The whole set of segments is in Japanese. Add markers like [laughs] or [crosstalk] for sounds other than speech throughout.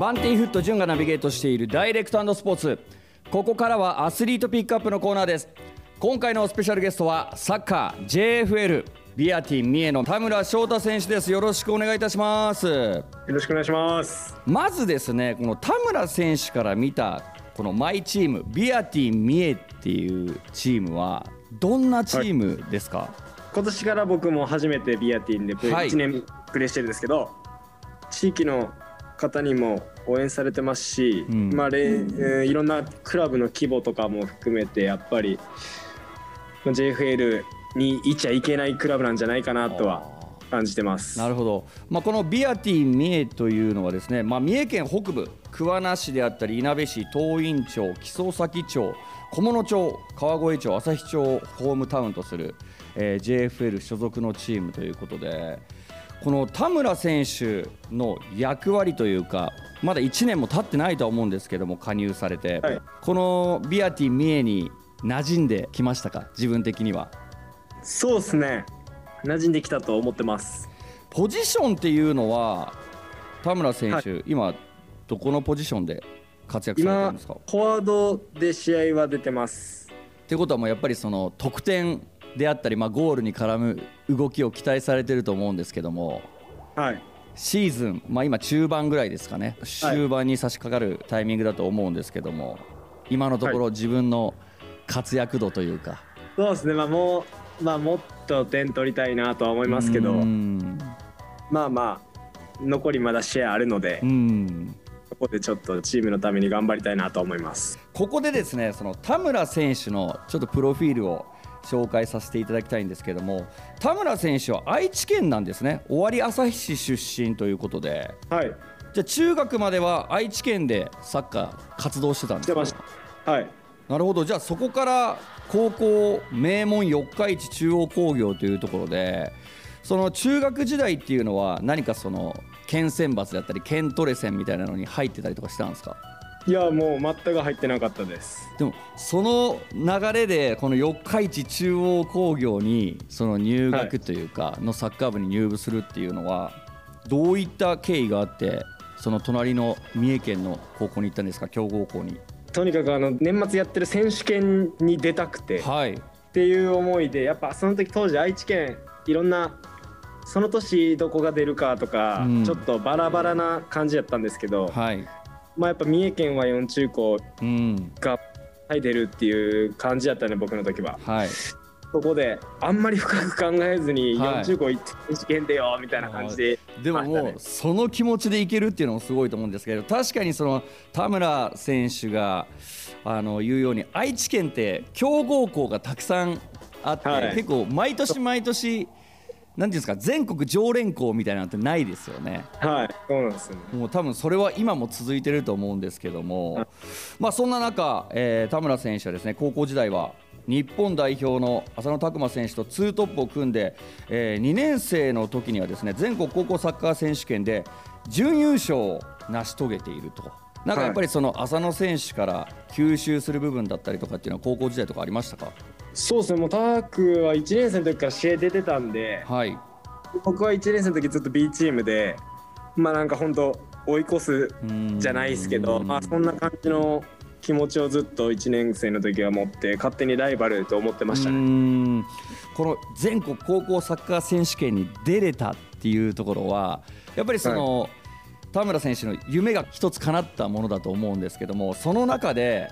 バンティーフット潤がナビゲートしているダイレクトスポーツ。ここからはアスリートピックアップのコーナーです。今回のスペシャルゲストはサッカー JFL ビアティン三重の田村翔太選手です。よろしくお願いいたします。よろしくお願いします。まずですねこの田村選手から見たこのマイチームビアティン三重っていうチームはどんなチームですか、はい、今年から僕も初めてビアティンで1年プレーしてるんですけど、はい、地域の方にも応援されてますし、うん、まあ、えー、いろんなクラブの規模とかも含めてやっぱり JFL にいちゃいけないクラブなんじゃないかなとは感じてます。なるほど、まあ、このビアティ三重というのはですね、まあ、三重県北部桑名市であったりいなべ市東院町木曽崎町菰野町川越町旭町をホームタウンとする、えー、JFL 所属のチームということでこの田村選手の役割というかまだ1年も経ってないとは思うんですけども加入されて、はい、このビアティ三重に馴染んできましたか？自分的には。そうですね。馴染んできたと思ってます。ポジションっていうのは田村選手、はい、今どこのポジションで活躍されてるんですか？フォワードで試合は出てます。ってことはもうやっぱりその得点であったり、まあ、ゴールに絡む動きを期待されてると思うんですけども、はい、シーズン、まあ、今中盤ぐらいですかね。終盤に差し掛かるタイミングだと思うんですけども今のところ自分の活躍度というか、そうですね、まあ、もう、まあ、もっと点取りたいなとは思いますけど。まあまあ残りまだ試合あるので。ここでちょっとチームのために頑張りたいなと思います。ここでですねその田村選手のちょっとプロフィールを紹介させていただきたいんですけども田村選手は愛知県なんですね。尾張旭市出身ということで、はい、じゃあ中学までは愛知県でサッカー活動してたんですか？はい。なるほど。じゃあそこから高校名門四日市中央工業というところでその中学時代っていうのは何かその県選抜だったり県トレセンみたいなのに入ってたりとかしたんですか？いやもう全く入ってなかったです。でもその流れでこの四日市中央工業にその入学というかのサッカー部に入部するっていうのはどういった経緯があってその隣の三重県の高校に行ったんですか？強豪校に。とにかくあの年末やってる選手権に出たくて、はい、っていう思いでやっぱその時当時愛知県いろんなその年どこが出るかとか、うん、ちょっとバラバラな感じやったんですけど、はい、まあ、やっぱ三重県は4中高が出るっていう感じだったね僕の時は。はい。そこであんまり深く考えずに4中高行って試験でよみたいな感じで、でももうその気持ちでいけるっていうのもすごいと思うんですけど確かにその田村選手があの言うように愛知県って強豪校がたくさんあって、はい、結構毎年毎年なんていうんですか全国常連校みたいなのってないですよね。はい、そうなんですよ、ね。もう多分それは今も続いてると思うんですけども、まあそんな中、えー、田村選手はですね高校時代は日本代表の浅野拓磨選手とツートップを組んで、えー、2年生の時にはですね全国高校サッカー選手権で準優勝を成し遂げていると。なんかやっぱりその浅野選手から吸収する部分だったりとかっていうのは高校時代とかありましたか？そうですね。もうタークは1年生の時から試合出てたんで、はい、僕は1年生の時ずっと B チームでまあなんか本当追い越すじゃないですけどまあそんな感じの気持ちをずっと1年生の時は持って勝手にライバルと思ってましたね。この全国高校サッカー選手権に出れたっていうところはやっぱりその、はい、田村選手の夢が一つ叶ったものだと思うんですけどもその中で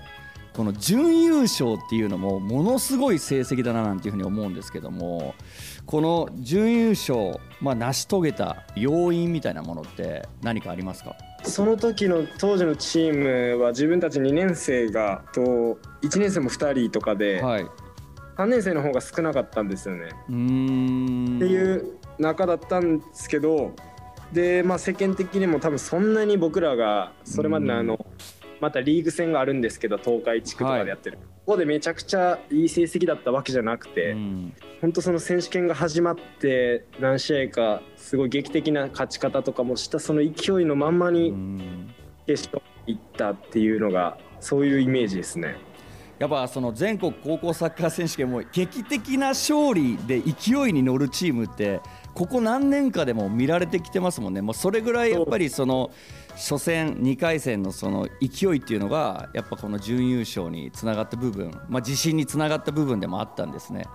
この準優勝っていうのもものすごい成績だななんていうふうに思うんですけどもこの準優勝、まあ、成し遂げた要因みたいなものって何かありますか？その時の当時のチームは自分たち2年生がと1年生も2人とかで、はい、3年生の方が少なかったんですよね。っていう中だったんですけどで、まあ、世間的にも多分そんなに僕らがそれまでのあのまたリーグ戦があるんですけど東海地区とかでやってる、はい、ここでめちゃくちゃいい成績だったわけじゃなくて、うん、本当その選手権が始まって何試合かすごい劇的な勝ち方とかもしたその勢いのまんまに決勝に行ったっていうのがそういうイメージですね。やっぱその全国高校サッカー選手権も劇的な勝利で勢いに乗るチームってここ何年かでも見られてきてますもんね。もうそれぐらいやっぱりその初戦2回戦のその勢いっていうのがやっぱこの準優勝につながった部分、まあ、自信につながった部分でもあったんですね。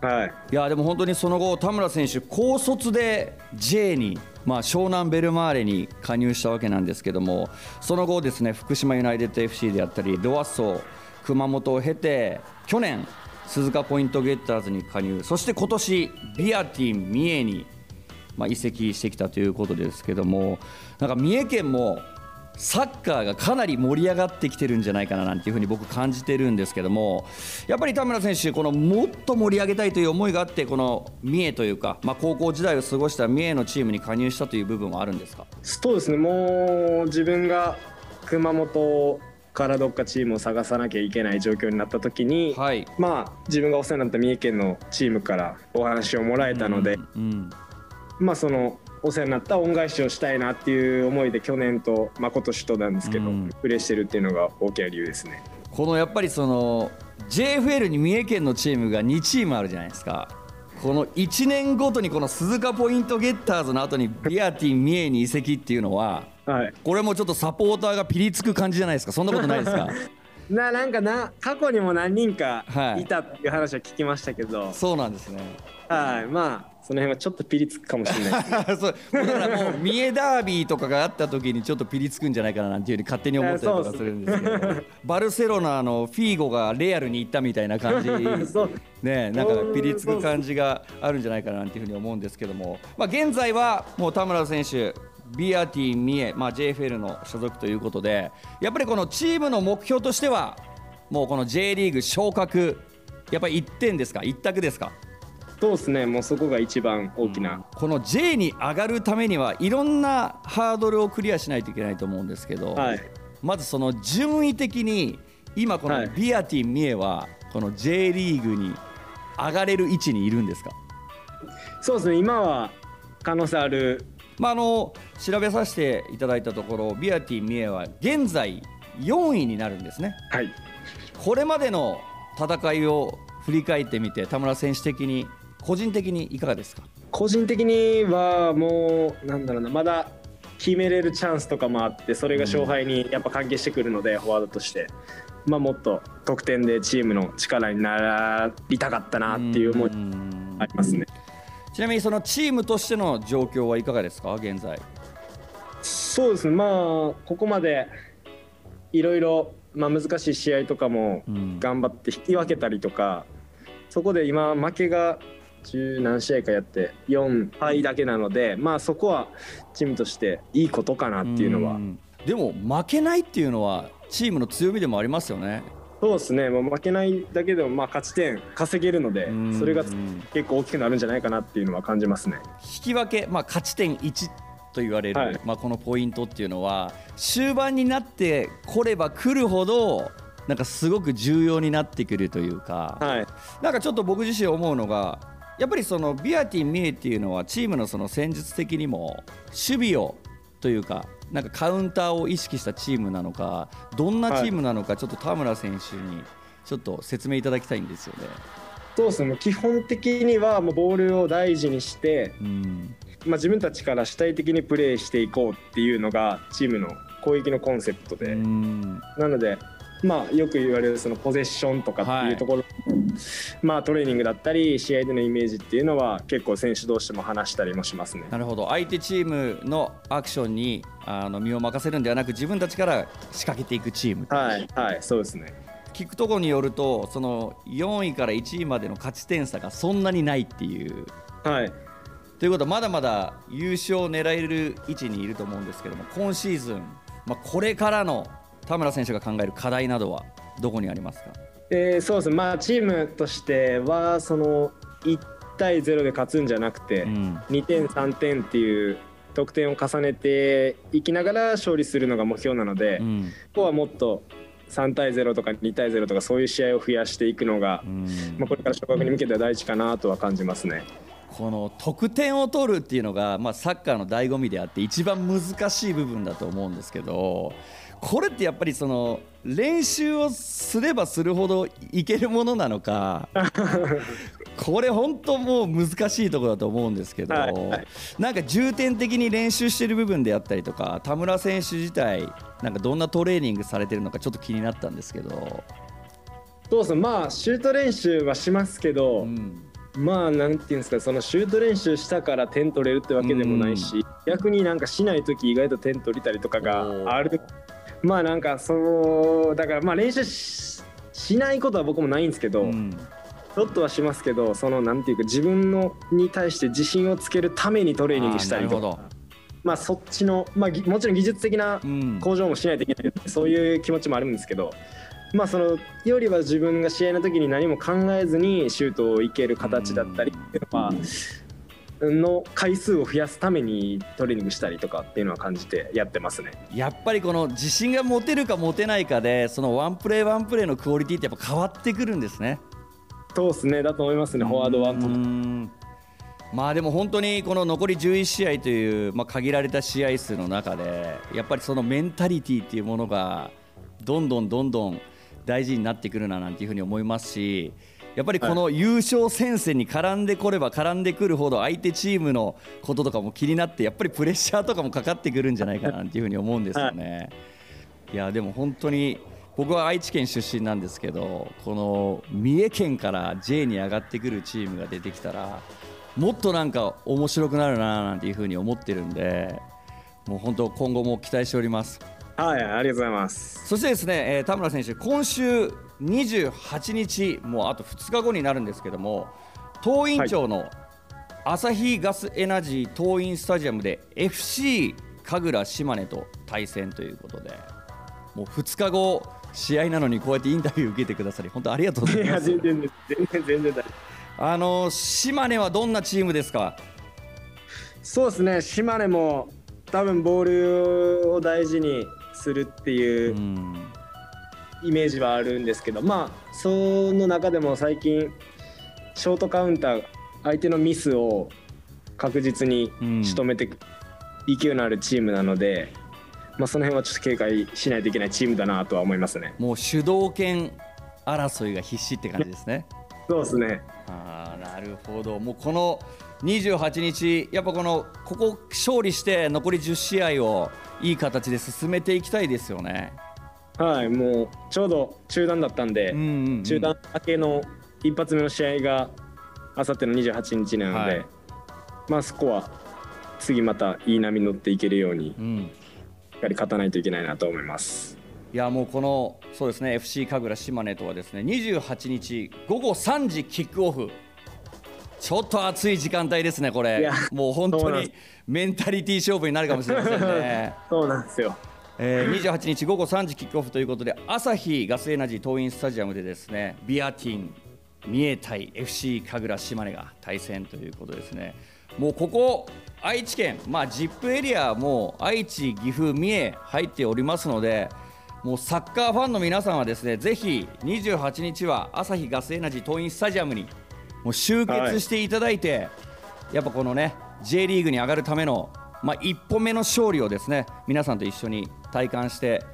はい、いやでも本当にその後田村選手高卒で J にまあ、湘南ベルマーレに加入したわけなんですけどもその後ですね福島ユナイテッド FC であったりロアッソ熊本を経て去年鈴鹿ポイントゲッターズに加入。そして今年ビアティン三重にまあ移籍してきたということですけどもなんか三重県もサッカーがかなり盛り上がってきてるんじゃないかななんていうふうに僕感じてるんですけどもやっぱり田村選手このもっと盛り上げたいという思いがあってこの三重というか、まあ、高校時代を過ごした三重のチームに加入したという部分はあるんですか？そうですね。もう自分が熊本からどっかチームを探さなきゃいけない状況になった時に、はい、まあ自分がお世話になった三重県のチームからお話をもらえたので、うんうん、まあそのお世話になった恩返しをしたいなっていう思いで去年と、まあ、今年となんですけど、うん、プレーしてるっていうのが大きな理由ですね。このやっぱりその JFL に三重県のチームが2チームあるじゃないですか。この1年ごとにこの鈴鹿ポイントゲッターズの後にビアティン三重に移籍っていうのは、はい、これもちょっとサポーターがピリつく感じじゃないですか？そんなことないですか？[laughs] ななんかな過去にも何人かい。たっていう話は聞きましたけど、はい、そうなんですね。はい。まあその辺はちょっとピリつくかもしれないです、[laughs] そうだからもう三重ダービーとかがあった時にちょっとピリつくんじゃないかななんていうふうに勝手に思ったりとかするんですけど、バルセロナのフィーゴがレアルに行ったみたいな感じ。[laughs] ね。なんかピリつく感じがあるんじゃないかななんていうふうに思うんですけども、まあ、現在はもう田村選手ビアティ三重、まあ、JFL の所属ということでやっぱりこのチームの目標としてはもうこの J リーグ昇格やっぱり1点ですか？1択ですか？そうですね。もうそこが一番大きな、うん、この J に上がるためにはいろんなハードルをクリアしないといけないと思うんですけど、はい、まずその順位的に今このビアティン三重はこの J リーグに上がれる位置にいるんですか？そうですね。今は可能性ある。まあ、あの調べさせていただいたところビアティ三重は現在4位になるんですね。はい、これまでの戦いを振り返ってみて田村選手的に個人的にいかがですか？個人的にはもうなんだろうなまだ決めれるチャンスとかもあってそれが勝敗にやっぱ関係してくるので、うん、フォワードとして、まあ、もっと得点でチームの力になりたかったなっていう思いありますね。ちなみにそのチームとしての状況はいかがですか？現在。そうですね。まあここまでいろいろ難しい試合とかも頑張って引き分けたりとか、うん、そこで今負けが十何試合かやって4敗だけなのでまあそこはチームとしていいことかなっていうのは。でも負けないっていうのはチームの強みでもありますよね。そうですね、もう負けないだけでもまあ勝ち点稼げるので、それが結構大きくなるんじゃないかなっていうのは感じますね。引き分け、まあ、勝ち点1と言われる、はい、まあ、このポイントっていうのは、終盤になってこれば来るほど、なんかすごく重要になってくるというか、はい、なんかちょっと僕自身思うのが、やっぱりそのビアティン・ミエっていうのはチームのその戦術的にも守備をというかなんかカウンターを意識したチームなのかどんなチームなのかちょっと田村選手にちょっと説明いただきたいんですよね。そうですね。基本的にはもうボールを大事にして、うん。まあ、自分たちから主体的にプレーしていこうっていうのがチームの攻撃のコンセプトで、なのでまあ、よく言われるそのポゼッションとかっていうところ、はい、まあ、トレーニングだったり試合でのイメージっていうのは結構選手同士も話したりもしますね。なるほど。相手チームのアクションにあの身を任せるんではなく自分たちから仕掛けていくチーム。はいはいそうですね。聞くところによるとその4位から1位までの勝ち点差がそんなにないっていう。はい。ということはまだまだ優勝を狙える位置にいると思うんですけども今シーズン、まあ、これからの田村選手が考える課題などはどこにありますか、えー、そうですね、まあ、チームとしてはその1対0で勝つんじゃなくて、うん、2点、3点っていう得点を重ねていきながら勝利するのが目標なので、うん、ここはもっと3対0とか2対0とかそういう試合を増やしていくのが、うん、まあ、これから昇格に向けては大事かなとは感じますね。この得点を取るっていうのが、まあ、サッカーの醍醐味であって一番難しい部分だと思うんですけどこれってやっぱりその練習をすればするほどいけるものなのか [laughs] これ本当もう難しいところだと思うんですけど、はいはい、なんか重点的に練習している部分であったりとか田村選手自体なんかどんなトレーニングされてるのかちょっと気になったんですけど。そうですまあシュート練習はしますけど、うん、まあなんていうんですかそのシュート練習したから点取れるってわけでもないし、うん、逆になんかしない時意外と点取りたりとかがあるまあなんかそうだからまあ練習しないことは僕もないんですけど、うん、ちょっとはしますけどそのなんていうか自分のに対して自信をつけるためにトレーニングしたりとか。まあ、そっちの、まあ、もちろん技術的な向上もしないといけない、うん、そういう気持ちもあるんですけど、まあ、そのよりは自分が試合の時に何も考えずにシュートをいける形だったりっていうのは、の回数を増やすためにトレーニングしたりとかっていうのは感じてやってますね。やっぱりこの自信が持てるか持てないかでそのワンプレーワンプレーのクオリティってやっぱ変わってくるんですね。そうですね。だと思いますね。フォワードはまあでも本当にこの残り11試合という、まあ、限られた試合数の中でやっぱりそのメンタリティっていうものがどんどんどんどん大事になってくるななんていうふうに思いますしやっぱりこの優勝戦線に絡んでこれば絡んでくるほど相手チームのこととかも気になってやっぱりプレッシャーとかもかかってくるんじゃないかなっていうふうに思うんですよね。いやでも本当に僕は愛知県出身なんですけどこの三重県から J に上がってくるチームが出てきたらもっとなんか面白くなるななんていうふうに思ってるんでもう本当今後も期待しております。はい、ありがとうございます。そしてですね、えー、田村選手、今週28日、もうあと2日後になるんですけども、東院町の朝日ガスエナジー東院スタジアムで FC 神楽島根と対戦ということで、もう2日後、試合なのにこうやってインタビュー受けてくださり、本当ありがとうございます。いや、全然全然全然大あの島根はどんなチームですか？そうですね、島根も多分ボールを大事にするっていうイメージはあるんですけど、まあその中でも最近ショートカウンター相手のミスを確実に仕留めて勢いのあるチームなので、まあ、その辺はちょっと警戒しないといけないチームだなとは思いますね。もう主導権争いが必死って感じですね。そうですね。あなるほど。もうこの28日、やっぱこのここ勝利して残り10試合をいい形で進めていきたいですよね。はい、もうちょうど中断だったんで、うんうんうん、中断明けの一発目の試合があさっての28日なので、はい、まあそこは次またいい波に乗っていけるように、うん、しっかり勝たないといけないなと思います。いやもうこのそうですね FC 神楽島根とはですね28日午後3時キックオフ。ちょっと暑い時間帯ですね、これ、もう本当にメンタリティ勝負になるかもしれませんね。[laughs] そうなんですよえー、28日午後3時キックオフということで朝日ガスエナジー桐蔭スタジアムでですねビアティン三重対 FC 神楽島根が対戦ということですね。もうここ愛知県まあ ZIP エリアも愛知岐阜三重入っておりますのでもうサッカーファンの皆さんはですねぜひ28日は朝日ガスエナジー桐蔭スタジアムにもう集結していただいて、はい、やっぱこのね J リーグに上がるための、まあ、一歩目の勝利をですね皆さんと一緒に体感して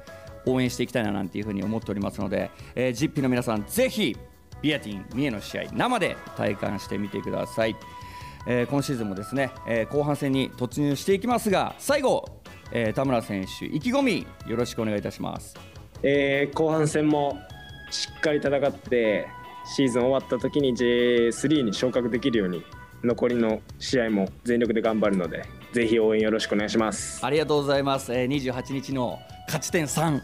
応援していきたいななんていうふうに思っておりますので、えー、ジッピの皆さんぜひビアティン三重の試合生で体感してみてください、えー、今シーズンもですね、えー、後半戦に突入していきますが最後、えー、田村選手意気込みよろしくお願いいたします、えー、後半戦もしっかり戦ってシーズン終わった時に J3 に昇格できるように残りの試合も全力で頑張るのでぜひ応援よろしくお願いします。ありがとうございます、えー、28日の勝ち点3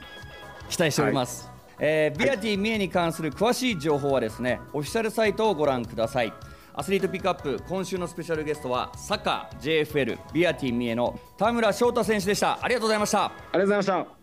期待しております、はい、えー、ビアティ三重に関する詳しい情報はですねオフィシャルサイトをご覧ください。アスリートピックアップ今週のスペシャルゲストはサッカー JFL ビアティ三重の田村翔太選手でした。ありがとうございました。ありがとうございました